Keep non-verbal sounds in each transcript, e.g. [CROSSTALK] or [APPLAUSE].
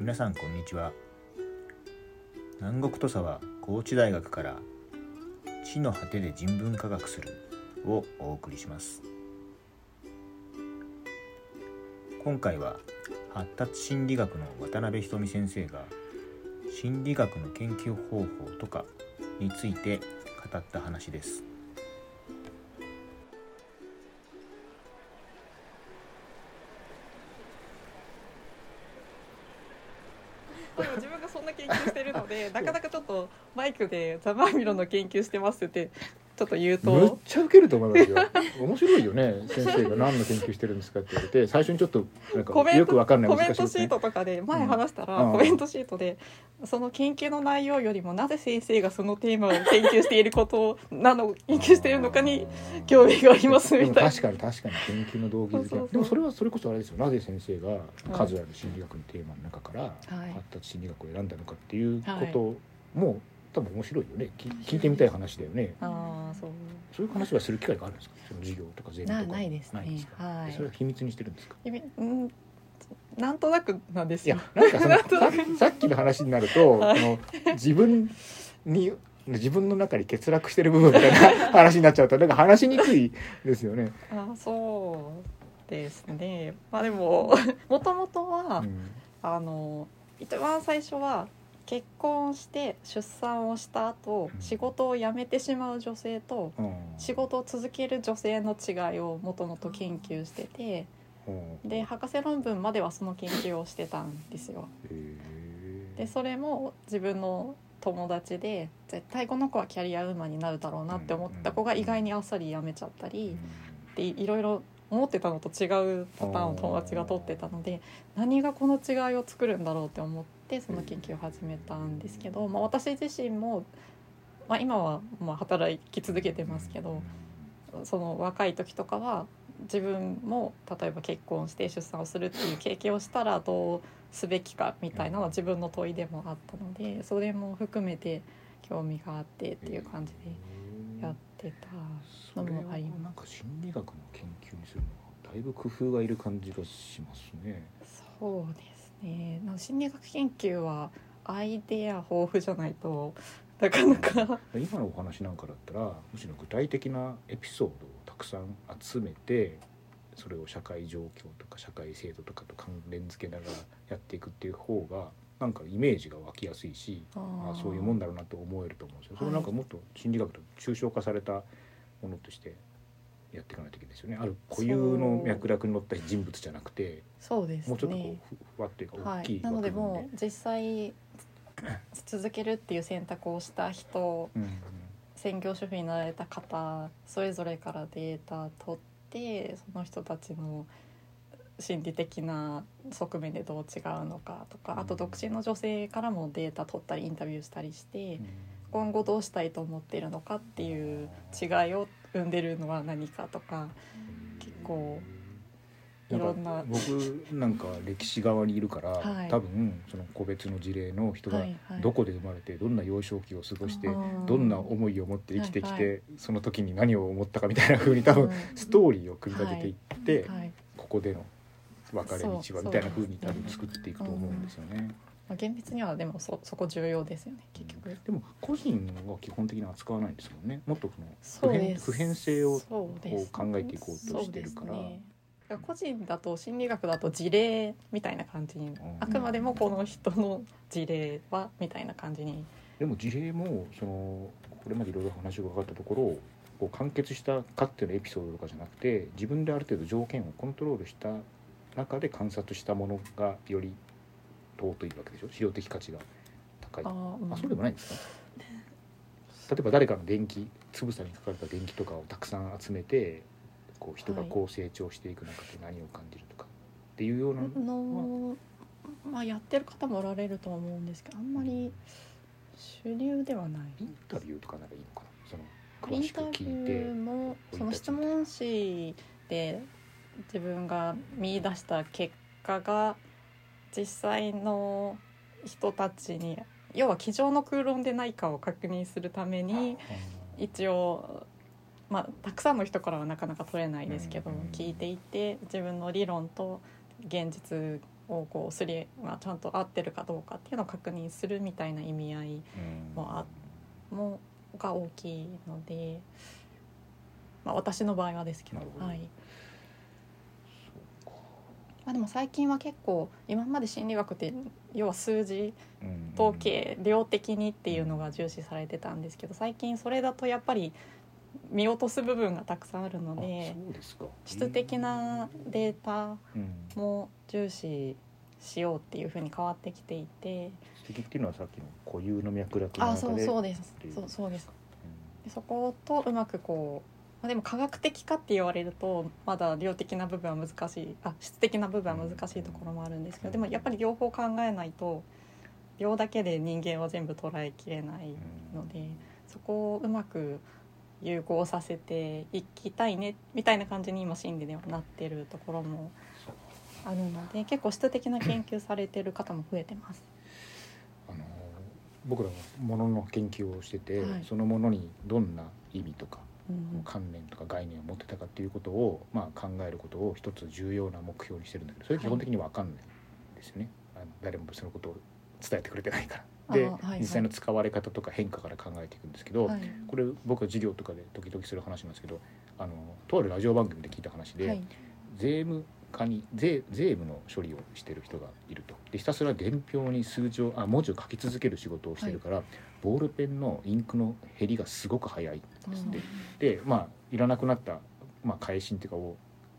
皆さんこんにちは。南国土佐は高知大学から地の果てで人文科学するをお送りします。今回は発達心理学の渡辺瞳先生が心理学の研究方法とかについて語った話です。なかなかちょっとマイクで「ザ・マーミロの研究してます」ってちょっと言うむっとちゃウケると思いますよ。面白いよね先生が。何の研究してるんですかって言われて。最初にちょっとよくわかんないコメントシートとかで前話したら、うん。コメントシートでその研究の内容よりもなぜ先生がそのテーマを研究していることをなの研究しているのかに興味がありますみたいな。確かに確かに研究の動機づけ。でもそれはそれこそあれですよ。なぜ先生が数ある心理学のテーマの中からはい。発達心理学を選んだのかっていうことも多分面白いよね。き聞いてみたい話だよね。ああそう。そういう話はする機会があるんですか？その授業とかゼミとか。なないですね。ないんですか？はい。それは秘密にしてるんですか？うんなんとなくなんですよ。なんかその [LAUGHS] ささっきの話になると、はい。その自分に自分の中に欠落してる部分みたいな話になっちゃうとなんか話しにくいですよね。あそうですね。まあでももともとは、うん。あの一番最初は結婚して出産をした後、うん。仕事を辞めてしまう女性とうん。仕事を続ける女性の違いをもともと研究しててうんで博士論文まではその研究をしてたんですよ。でそれも自分の友達で絶対この子はキャリアウーマンになるだろうなって思った子が意外にあっさり辞めちゃったりでいろいろ思ってたのと違うパターンを友達が取ってたので何がこの違いを作るんだろうって思ってその研究を始めたんですけど、まあ、私自身も、まあ、今はまあ働き続けてますけどその若い時とかは自分も例えば結婚して出産をするっていう経験をしたらどうすべきかみたいなのは自分の問いでもあったのでそれも含めて興味があってっていう感じでやってたのもありますなんか心理学の研究にするのはだいぶ工夫がいる感じがしますね。そうねなんか心理学研究はアイデア豊富じゃないとなかなか今のお話なんかだったらむしろ具体的なエピソードをたくさん集めてそれを社会状況とか社会制度とかと関連付けながらやっていくっていう方がなんかイメージが湧きやすいしあそういうもんだろうなと思えると思うんですよ。それなんかもっと心理学と抽象化されたものとしてやっていかないといけないですよね。ある固有の脈絡に乗った人物じゃなくてそうですね。もうちょっとこうふふわっていうか大きいはい、なのでもう実際続けるっていう選択をした人うんうん。専業主婦になられた方それぞれからデータ取ってその人たちの心理的な側面でどう違うのかとかあと独身の女性からもデータ取ったりインタビューしたりしてうん。今後どうしたいと思っているのかっていう違いを生んでるのは何かとか結構いろんな。僕なんか歴史側にいるから、はい。多分その個別の事例の人がはいはい。どこで生まれてどんな幼少期を過ごして、どんな思いを持って生きてきて、はいはその時に何を思ったかみたいな風に多分うん。ストーリーを組み立てていって、はいここでの別れ道はみたいな風にそうですね。多分作っていくと思うんですよね。まあ、厳密にはでもそそこ重要ですよね結局。でも個人は基本的に扱わないんですもんね。もっとその普遍普遍性をこう考えていこうとしてるから。個人だと心理学だと事例みたいな感じにあくまでもこの人の事例はみたいな感じに。でも事例もそのこれまでいろいろ話が分かったところこう完結したかっていうのエピソードとかじゃなくて自分である程度条件をコントロールした中で観察したものがより尊いわけでしょ？資料的価値が高い。ああ、うん。そうでもないんですか？例えば誰かの電気つぶさに書かれた電気とかをたくさん集めてこう人がこう成長していく中で何を感じるとかっていうようなのまあ。やってる方もおられるとは思うんですけどあんまり主流ではない。インタビューとかならいいのかな？そのイン詳しくタビューもその質問紙で自分が見出した結果が実際の人たちに要は机上の空論でないかを確認するために一応、まあ、たくさんの人からはなかなか取れないですけど、うんうん聞いていって自分の理論と現実をこうすり、まあ、ちゃんと合ってるかどうかっていうのを確認するみたいな意味合いうん。もあもが大きいので、まあ、私の場合はですけど。はいまあ、でも最近は結構今まで心理学って要は数字うん。統計量的にっていうのが重視されてたんですけど最近それだとやっぱり見落とす部分がたくさんあるのあで質的なデータうんも重視しようっていうふうに変わってきていて。指摘っていうのはさっきの固有の脈絡のあ中でそうそうです。そうそうです。う。でそことうまくこう、まあ、でも科学的かって言われるとまだ量的な部分は難しい。あ質的な部分は難しいところもあるんですけどでもやっぱり両方考えないと量だけで人間は全部捉えきれないのでそこをうまく融合させていきたいねみたいな感じに今心理ではなってるところもあるので結構質的な研究されてる方も増えてます。あの僕らもものの研究をしてて、はい。そのものにどんな意味とかうん観念とか概念を持ってたかっていうことを、まあ、考えることを一つ重要な目標にしてるんだけどそれ基本的に分かんないんですよね、あの誰もそのことを伝えてくれてないから。で、あはいはい。実際の使われ方とか変化から考えていくんですけど、はい。これ僕は授業とかで時々する話なんですけどあのとあるラジオ番組で聞いた話で、はい。税務課に税税務の処理をしてる人がいると。でひたすら伝票に数字をあ文字を書き続ける仕事をしてるから、ボールペンのインクの減りがすごく早いんですって、でまあいらなくなった、まあ、返信っていうかを、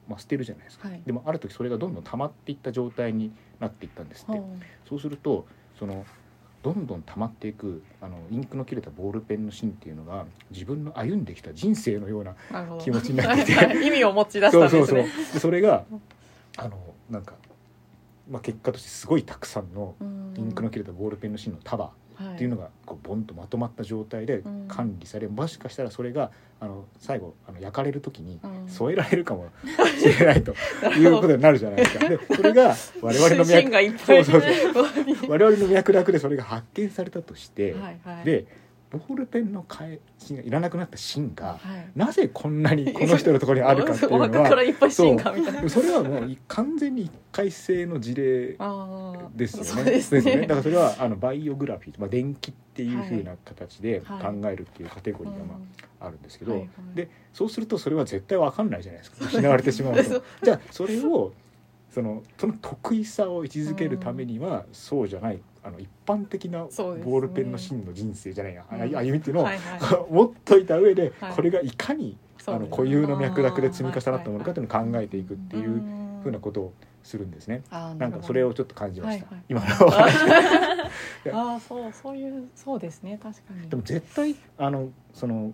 まあ、捨てるじゃないですか、はい。でもある時それがどんどん溜まっていった状態になっていったんですって、はそうするとそのどんどん溜まっていくあのインクの切れたボールペンの芯っていうのが自分の歩んできた人生のような気持ちになってて。[LAUGHS] 意味を持ち出したそうんそうそうですね。でそれがあのなんか、まあ、結果としてすごいたくさんのインクの切れたボールペンの芯の束っていうのがこうボンとまとまった状態でうん。管理され、もしかしたらそれがあの最後あの焼かれる時にうん。添えられるかもしれないと [LAUGHS] いうことになるじゃないですか。でそれが我々の脈 [LAUGHS] そうそうそう。我々の脈絡でそれが発見されたとして、はいはい。でボールペンの返しがいらなくなった芯がはい。なぜこんなにこの人のところにあるかっていうおのは [LAUGHS] らいっぱい芯がみたいな。それはもう完全に一回性の事例。ですよそうね。ですね。だからそれはあのバイオグラフィー、まあ、電気っていうふうな形で考はいえるっていうカテゴリーがまああるんですけど、はいはいでそうするとそれは絶対わかんないじゃないですか失われてしまう [LAUGHS] そうと。じゃあそれをそのその得意さを位置づけるためには、そうじゃないあの一般的なボールペンの芯の人生じゃないや、あうん。歩みっていうのを、はいは [LAUGHS] 持っといた上で、はい。これがいかにあの固有の脈絡で積み重なったものかというのを考えていくっていうふうなと。ことをするんですね。なんかそれをちょっと感じました。はいはい。今の。[LAUGHS] ああそうそういうそうですね。確かに。でも絶対あのその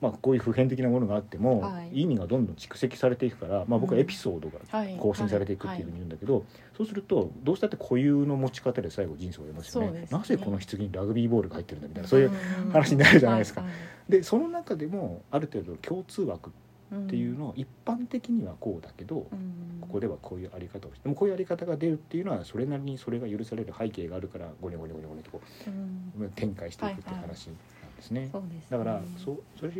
まあこういう普遍的なものがあっても、はい。意味がどんどん蓄積されていくから、まあ僕はエピソードがはい。更新されていくっていうふうに言うんだけど、そうするとどうしたって固有の持ち方で最後人生を終えますよねね。なぜこの棺にラグビーボールが入ってるんだみたいなそういう話になるじゃないですか。ははでその中でもある程度共通枠うんっていうのを一般的にはこうだけど、うん。ここではこういうあり方をしてでもこういうあり方が出るっていうのはそれなりにそれが許される背景があるからゴニョゴニョゴニョゴニョとこうん。う展開していくっていう話。なんですね。そうですね。だからそうそれ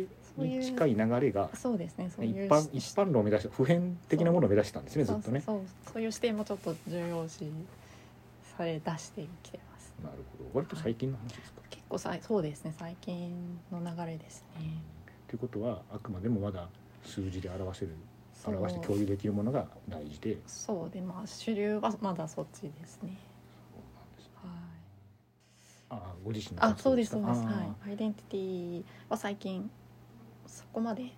に近い流れがそうですねそう一般一般論を目指した普遍的なものを目指してたんですねずっとね。そうそうそうそういう視点もちょっと重要視され出してきてますなるほど割と最近の話ですか？結構さいそうですね最近の流れですねということはあくまでもまだ数字で表せる表して共有できるものが大事でそうでまあ主流はまだそっちですねああご自身のあそうですそうです。ああはい。アイデンティティは最近そこまで。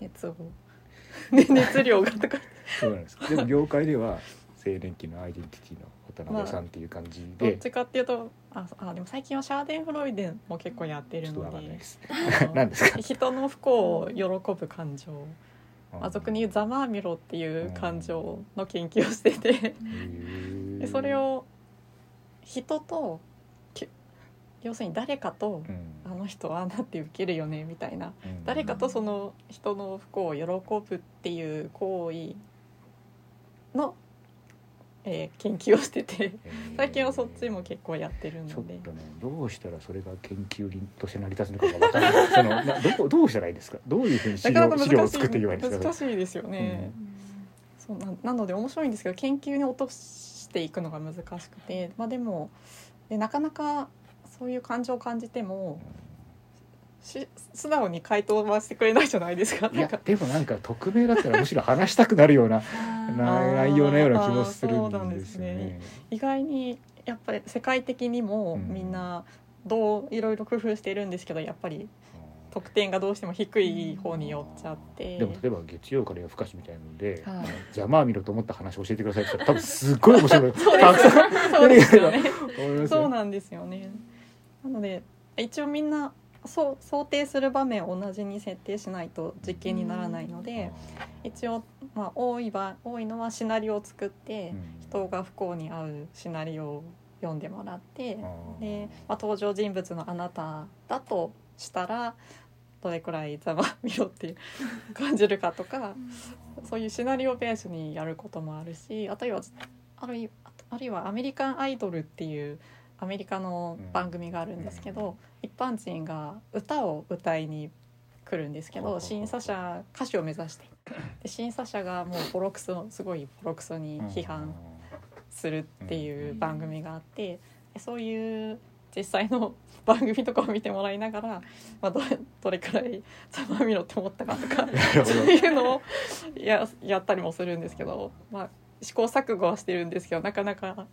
熱を。[LAUGHS] ね熱量がとかそうなんです。でも業界では青年期のアイデンティティの渡辺さんっていう感じで、どっちかっていうとああでも最近はシャーデンフロイデンも結構やってるので。ないです。か？人の不幸を喜ぶ感情。まあ、あ俗に言うざまあみろっていう感情の研究をしてて。でそれ、を人とき要するに誰かとうん。あの人はああなって受けるよねみたいな。うん。誰かとその人の不幸を喜ぶっていう行為の、えー研究をしてて最近はそっちも結構やってるので。とねどうしたらそれが研究として成り立つのかが分からない。[LAUGHS] そのなどこどうしたらいいですか？どういうふうに資なかなか難し作っていですか。難しいですよね。そうななので面白いんですけど研究に落とししていくのが難しくて、まあ、でもでなかなかそういう感情を感じてもし素直に回答はしてくれないじゃないですか。いやでもなんか匿名だったらむしろ話したくなるような [LAUGHS] な内容のような気もするんんですすよね。意外にやっぱり世界的にもうんみんなどういろいろ工夫しているんですけどやっぱり得点がどうしても低い方に寄っちゃって。でも例えば月曜から夜更かしみたいなので、はいあのざまあみろと思った話教えてくださいって言ったら多分すっごい面白い [LAUGHS] そうですよね。[LAUGHS] そうなんですよね。なので一応みんなそう想定する場面を同じに設定しないと実験にならないので、一応まあ多い場多いのはシナリオを作って、うん。人が不幸に遭うシナリオを読んでもらって、あーで、まあ、登場人物のあなただとしたらどれくらいざまみろって感じるかとかそういうシナリオベースにやることもあるしあとはあるいあるいは「アメリカンアイドル」っていうアメリカの番組があるんですけど、一般人が歌を歌いに来るんですけど審査者歌手を目指して。で審査者がもうボロクソすごいボロクソに批判するっていう番組があってでそういう実際の番組とかを見てもらいながら、まあ、どれ [LAUGHS] どれくらい「ざまみろ」って思ったかとかそうどいうのをややったりもするんですけど、まあ、試行錯誤はしてるんですけどなかなか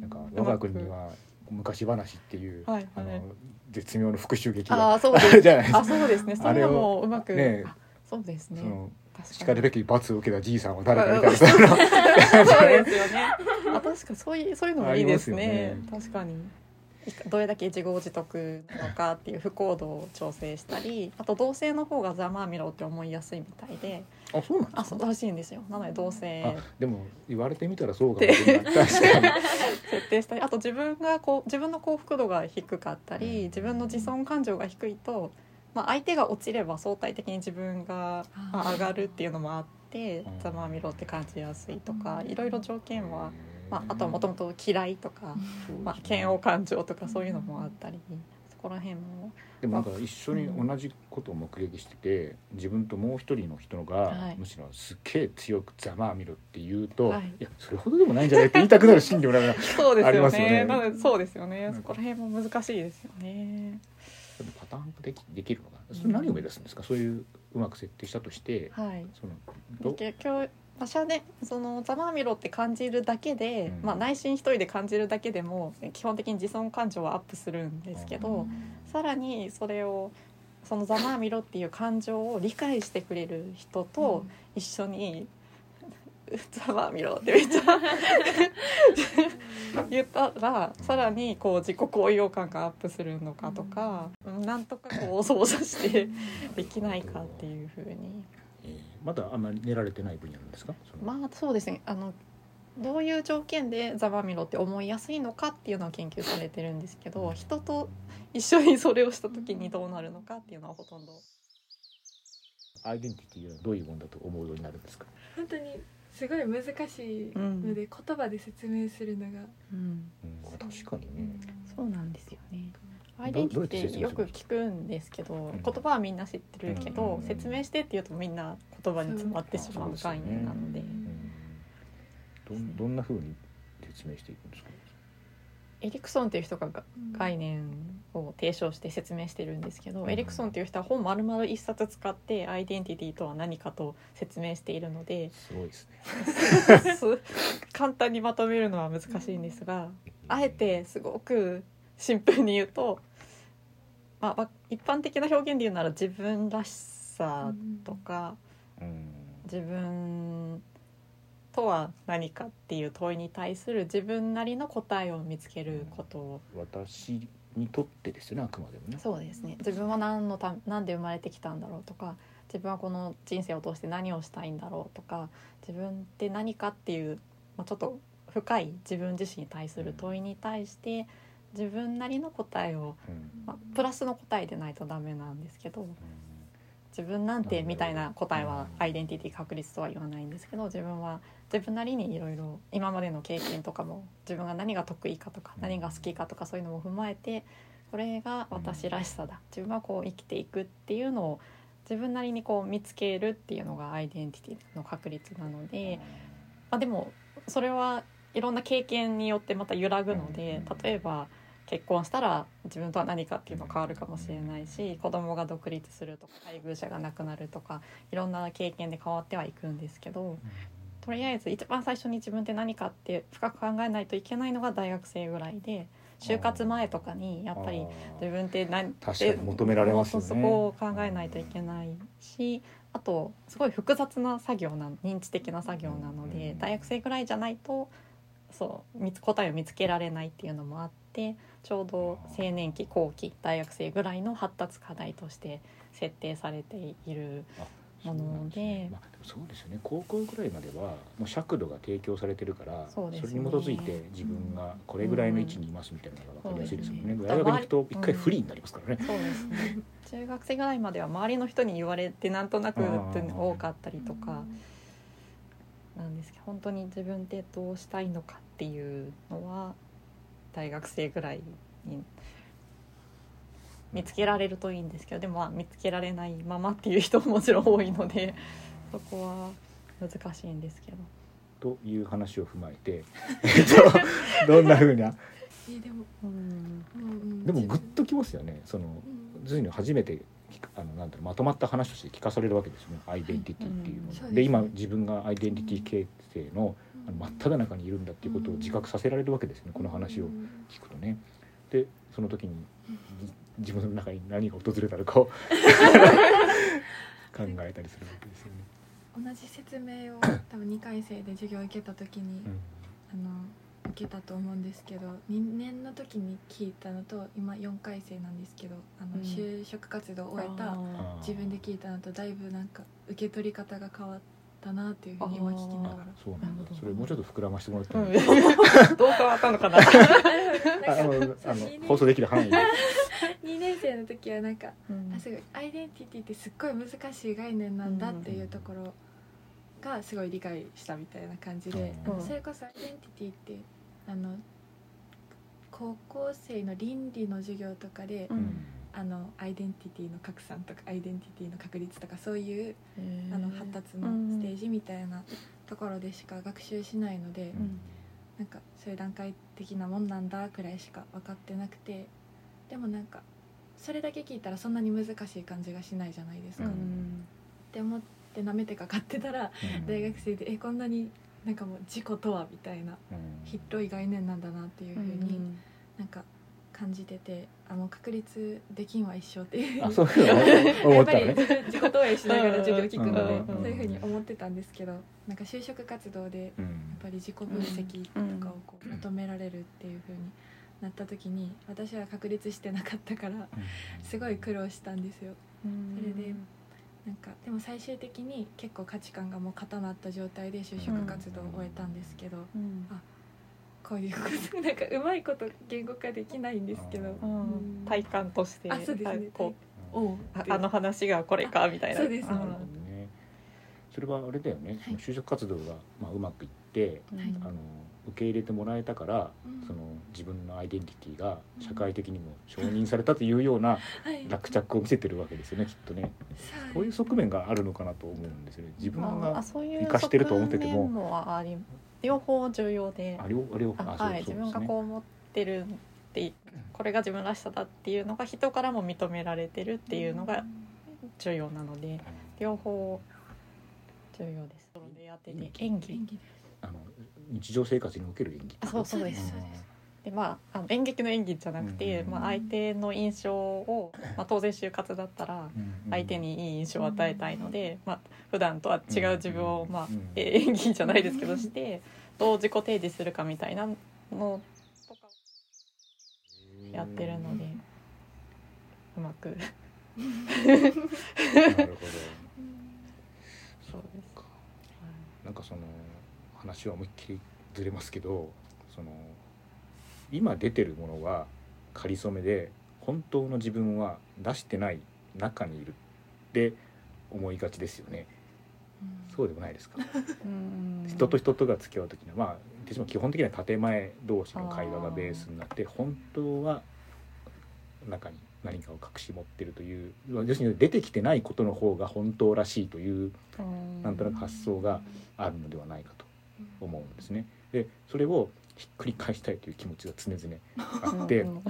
なんか我が国には昔話っていう、はいはい。あの絶妙の復讐劇あがあ [LAUGHS] そうでるじゃないですか。あそうですね。それはもううまく、ねあそうですね。しかるべき罰を受けたじいさんは誰かみたいな。う [LAUGHS] んそうですよね。あ確かそういうそういうのもいいですね。あり確かに。どれだけ自業自得なのかっていう不行動を調整したりあと同性の方がざまあみろって思いやすいみたいであそうなんですか？あそうらしいんですよ。なので同性あでも言われてみたらそうかもしれない。確かに。[LAUGHS] 設定したりあと自分がこう自分の幸福度が低かったり自分の自尊感情が低いと、まあ、相手が落ちれば相対的に自分がまあ上がるっていうのもあってうんざまあみろって感じやすいとかいろいろ条件は、まあ、あとはもともと嫌いとか、まあ、嫌悪感情とかそういうのもあったりそこら辺も。でもなんか一緒に同じことを目撃してて自分ともう一人の人が、はい。むしろすっげえ強く「ざまあみろ」って言うと、はい。い、やそれほどでもないんじゃない？って言いたくなる心理もなんか [LAUGHS] そうですよね。ね。そうですよね。そこら辺も難しいですよね。でもパターン化できできるのかな。それ何を目指すんですか、そういううまく設定したとしてはい。そのど結局馬車でそのざまあみろって感じるだけで、うんまあ、内心一人で感じるだけでも基本的に自尊感情はアップするんですけど、さらにそれをそのざまあみろっていう感情を理解してくれる人と一緒に「ざまあみろ」ってめっちゃ [LAUGHS] 言ったらさらにこう自己高揚感がアップするのかとか、なんとかこう操作してできないかっていうふうに。えーまだあんまり練られてない分野なんですか？まあそうですね。あのどういう条件でザバミロって思いやすいのかっていうのは研究されてるんですけど人と一緒にそれをした時にどうなるのかっていうのはほとんど。アイデンティティはどういうものだと思うようになるんですか？本当にすごい難しいので、言葉で説明するのが、うん。うん、確かにね。そうなんですよね。アイどデンティティよく聞くんですけどん。言葉はみんな知ってるけどうん。説明してって言うとみんな言葉に詰まってしまう概念なので。うん。どんどんな風に説明していくんですか？エリクソンっていう人がが概念を提唱して説明してるんですけど、うん。エリクソンっていう人は本丸々一冊使ってアイデンティティとは何かと説明しているのですごいですね。[LAUGHS] す簡単にまとめるのは難しいんですがあえてすごくシンプルに言うと、まあまあ、一般的な表現で言うなら自分らしさとかうん自分とは何かっていう問いに対する自分なりの答えを見つけること。を私にとってですよねあくまでもね。そうですね。自分は何のた何で生まれてきたんだろうとか自分はこの人生を通して何をしたいんだろうとか自分って何かっていう、まあ、ちょっと深い自分自身に対する問いに対して自分なりの答えを、うん。まあ、プラスの答えでないとダメなんですけど自分なんてみたいな答えはアイデンティティ確率とは言わないんですけど自分は自分なりにいろいろ今までの経験とかも自分が何が得意かとか何が好きかとかそういうのも踏まえてこれが私らしさだ。自分はこう生きていくっていうのを自分なりにこう見つけるっていうのがアイデンティティの確率なので、まあ、でもそれはいろんな経験によってまた揺らぐのでうん。例えば結婚したら自分とは何かっていうの変わるかもしれないし子供が独立するとか配偶者が亡くなるとかいろんな経験で変わってはいくんですけどとりあえず一番最初に自分って何かって深く考えないといけないのが大学生ぐらいで就活前とかにやっぱり自分って何確かに求められますよね。そうそこを考えないといけないしあとすごい複雑な作業な認知的な作業なのでうん大学生ぐらいじゃないとそう答えを見つけられないっていうのもあってちょうど青年期後期大学生ぐらいの発達課題として設定されているそうなんですね。まあ、でもそうですよね。高校ぐらいまではもう尺度が提供されてるからそね。れに基づいて自分がこれぐらいの位置にいますみたいなのが分かりやすいですもんね、うん。大学に行くと一回不利になりますからね、そうですね。中学生ぐらいまでは周りの人に言われてなんとなく多かったりとかなんですけど本当に自分ってどうしたいのかっていうのは大学生ぐらいに見つけられるといいんですけどでもまあ見つけられないままっていう人ももちろん多いので [LAUGHS] そこは難しいんですけど。という話を踏まえて [LAUGHS] えっとどんなふうなえでも、うん。うんうんでもグッときますよね。そのうん。ずいに初めて聞くあのなんだろうまとまった話として聞かされるわけですよね。アイデンティティっていうの。うん。をそうですね。で今自分がアイデンティティ形成のあの真っ只中にいるんだっていうことを自覚させられるわけですよねこの話をうん。聞くとね。でその時にじ自分の中に何が訪れたのかを [LAUGHS] 考えたりするわけですよね。同じ説明を多分2回生で授業を受けた時に、うん。あの受けたと思うんですけど2年の時に聞いたのと今4回生なんですけどあの、うん。就職活動を終えた自分で聞いたのとだいぶなんか受け取り方が変わったなっていうふうに今聞きながらあそうなんだ。それもうちょっと膨らましてもらっていい？ですかどう変わったのかな、あ [LAUGHS] あのあの放送できる範囲で。2 [LAUGHS] 年生の時はなんかうん。あすごいアイデンティティってすっごい難しい概念なんだっていうところがすごい理解したみたいな感じで、それこそアイデンティティってあの高校生の倫理の授業とかで、うんあのアイデンティティの拡散とかアイデンティティの確率とかそういうあの発達のステージみたいなところでしか学習しないので、ん。なんかそういう段階的なもんなんだくらいしか分かってなくてでもなんかそれだけ聞いたらそんなに難しい感じがしないじゃないですか。うっんて思って舐めてかかってたらうん。大学生でえこんなになんかもう自己とはみたいなうん。広い概念なんだなっていうふうにん。なんか感じててあの確率できんは一緒っていう。あそういうふうに思やっぱり。自己投影しながら授業聞くのでうんそういうふうに思ってたんですけどなんか就職活動でうん。やっぱり自己分析とかをこう求められるっていう風になった時に私は確立してなかったからすごい苦労したんですよ。うん。それでなんかでも最終的に結構価値観がもう固まった状態で就職活動を終えたんですけどうんこういうことなんかうまいこと言語化できないんですけど。ううん。体感としてあそうですね。こうおうああの話がこれかみたいな。そうですなるほどね。それはあれだよね。その就職活動がまあうまくいって、うんはい。あの受け入れてもらえたから、うん。その自分のアイデンティティが社会的にも承認されたというようなはい。落着を見せてるわけですよね。きっとね。こういう側面があるのかなと思うんですよね。自分あがそういう生かしてると思ってても。側面もあり両方重要で。あれをあれをあそうはい。自分がこう思ってるってこれが自分らしさだっていうのが人からも認められてるっていうのが重要なので両方重要です。演技演技。あの日常生活における演技。あそうそうです。そうですでまああの演劇の演技じゃなくて、うんまあ、相手の印象を、まあ、当然就活だったら相手にいい印象を与えたいので、まあ普段とは違う自分を、まあ演技じゃないですけどしてどう自己提示するかみたいなのとかやってるのでうまく。なるほど。そうです。か。なんかその話は思いっきりずれますけどその今出てるものは仮初めで本当の自分は出してない中にいるって思いがちですよね。そうでもないですか？[LAUGHS] うん。人と人とが付き合う時にはまあ私も基本的には建前同士の会話がベースになって本当は中に何かを隠し持ってるという要するに出てきてないことの方が本当らしいといううん。なんとなく発想があるのではないかと思うんですね。でそれをひっくり返したいという気持ちが常々あって、うん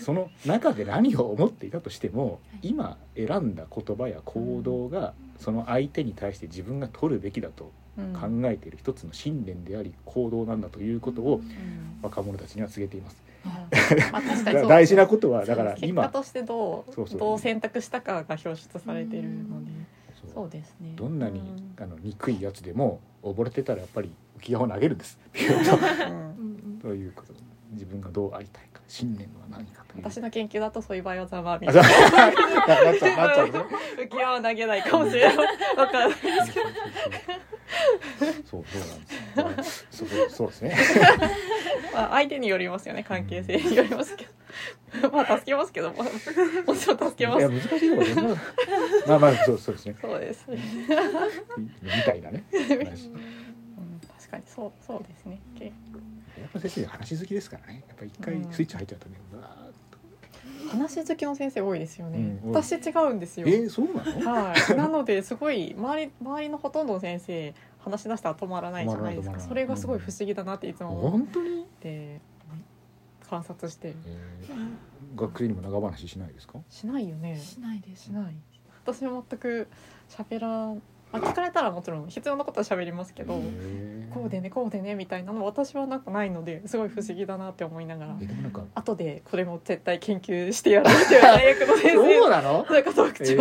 その中で何を思っていたとしてもはい。今選んだ言葉や行動がその相手に対して自分が取るべきだとうん。考えている一つの信念であり行動なんだということをうん。若者たちには告げています。まあ確かにそう大事なことはだから結果今としてどうどう選択したかが表出されているのでそうですね。どんなにうん。あの憎いやつでも溺れてたらやっぱり浮き輪を投げるんです。[LAUGHS] と。いうこと。自分がどうありたいか信念は何かという。私の研究だとそういう場合はざまあみあたいな。[LAUGHS] 浮き輪は投げないかもしれない。わかんないそうそうなんですそうそうですね。[LAUGHS] まあ相手によりますよね。関係性によりますけど。まあ助けますけどまあもちろん助けまいやす難しいところまあまあそうそうですね。そうですね、みたいなね。[LAUGHS] 確かにそうそうですね。けやっぱ先生話好きですからね。やっぱ一回うん。スイッチ入っちゃうとねうわーっ話好きの先生多いですよね、うん私違うんですよ。とえー、そうなの？はい、[LAUGHS] なのですごい周り周りのほとんどの先生話し出したら止まらないじゃないですか。止まらない。それがすごい不思議だなっていつも思っ本当に、て観察して。るえー、学生にも長話しないですか？しないよね。しないです。しない。私は全く喋らあ聞かれたらもちろん必要なことは喋りますけど、こうでねこうでねみたいなの私はなんかないのですごい不思議だなって思いながら後でこれも絶対研究してやらなきゃ大学の先そう生なの？なんか特徴研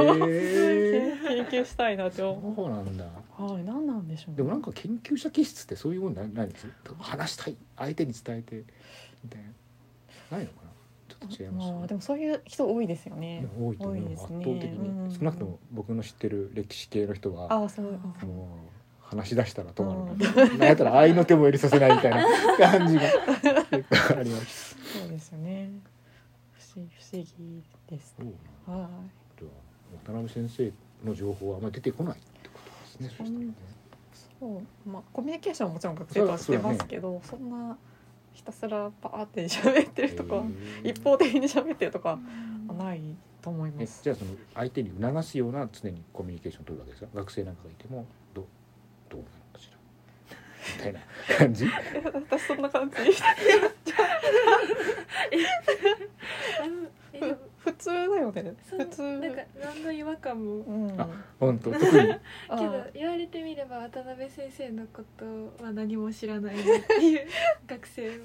究したいなって思う。そうなんだ。はい何なんでしょうね。でもなんか研究者気質ってそういうもんないない？んです話したい？相手に伝えて？みたいな。ないの？かなちょっと違います、まあでもそういう人多いですよね。多いと思う。ね。圧倒的に、うん。少なくとも僕の知ってる歴史系の人はああそう。もう話し出したら止まる、な。ん。やったら愛の手も入れさせないみたいな感じが結構あります。そうですよね。不思議不思議です。はでは渡辺先生の情報はあんまり出てこないってことですね。そしたらねい。そうまあコミュニケーションはもちろん学生とはしてますけど、そんなひたすらパーって喋ってるとか、へー。一方的に喋ってるとかはないと思いまえす。じゃあその相手に促すような常にコミュニケーションを取るわけですか学生なんかがいてもどうどうなのかしら。みたいな感じ。[LAUGHS] 私そんな感じ。[LAUGHS] [LAUGHS] 普通だよね。普通。なんか何の違和感も。うん。あ本当？特に？あ [LAUGHS] けど言われてみれば渡辺先生のことは何も知らないなっていう [LAUGHS] 学生は。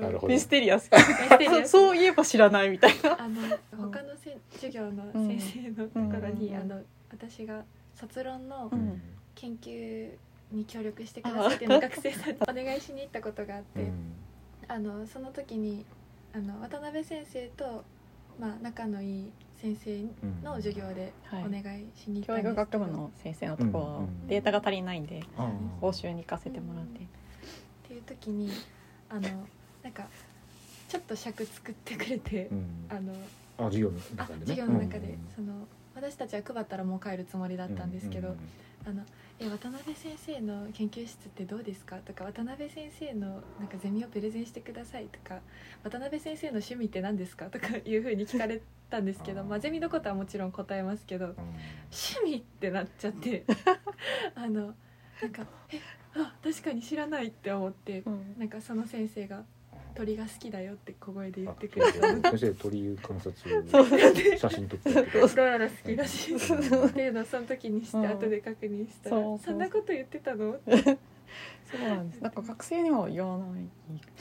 なるほど。ミステリアス。ミステリアス。そうそういえば知らないみたいな。あの他のせん授業の先生のところに、うん。あの私が卒論のうん。研究に協力してくださってる学生さんにお願いしに行ったことがあって、あのその時にあの渡辺先生と、まあ、仲のいい先生の授業でおはい。願いしに行った教んですけど、育学部の先生のとこはうんうん。データが足りないんであ講習に行かせてもらって。っていう時にあのなんかちょっと尺作ってくれて、うん。あのあ授業のあ中でね。授業の中で、うん。その私たちは配ったらもう帰るつもりだったんですけど、うんあのえ渡辺先生の研究室ってどうですか？とか渡辺先生のなんかゼミをプレゼンしてくださいとか渡辺先生の趣味って何ですか？とかいうふうに聞かれたんですけどまあ、ゼミのことはもちろん答えますけどうん。趣味ってなっちゃって [LAUGHS] あのなんかえあ確かに知らないって思ってうん。なんかその先生が鳥が好きだよって小声で言あってくれたの。先生鳥観察写真撮ってくれてローラ好きだしそうっていうのをその時にしてうん後で確認したらそんなこと言ってたの？そうなんです。なんか学生には言わない。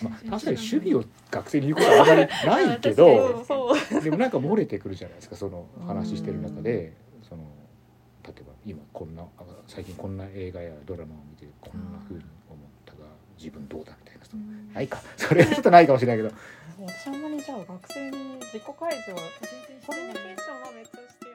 まあ、確かに趣味を学生に言うことはあまりないけそど。でもなんか漏れてくるじゃないですかその話してる中で。その例えば今こんなあ最近こんな映画やドラマを見てこんな風に思ったが自分どうだみたいなそのないか。それはちょっとないかもしれないけど。私あんまりじゃあ学生に自己開示は全然コミュニケーションはめっちゃして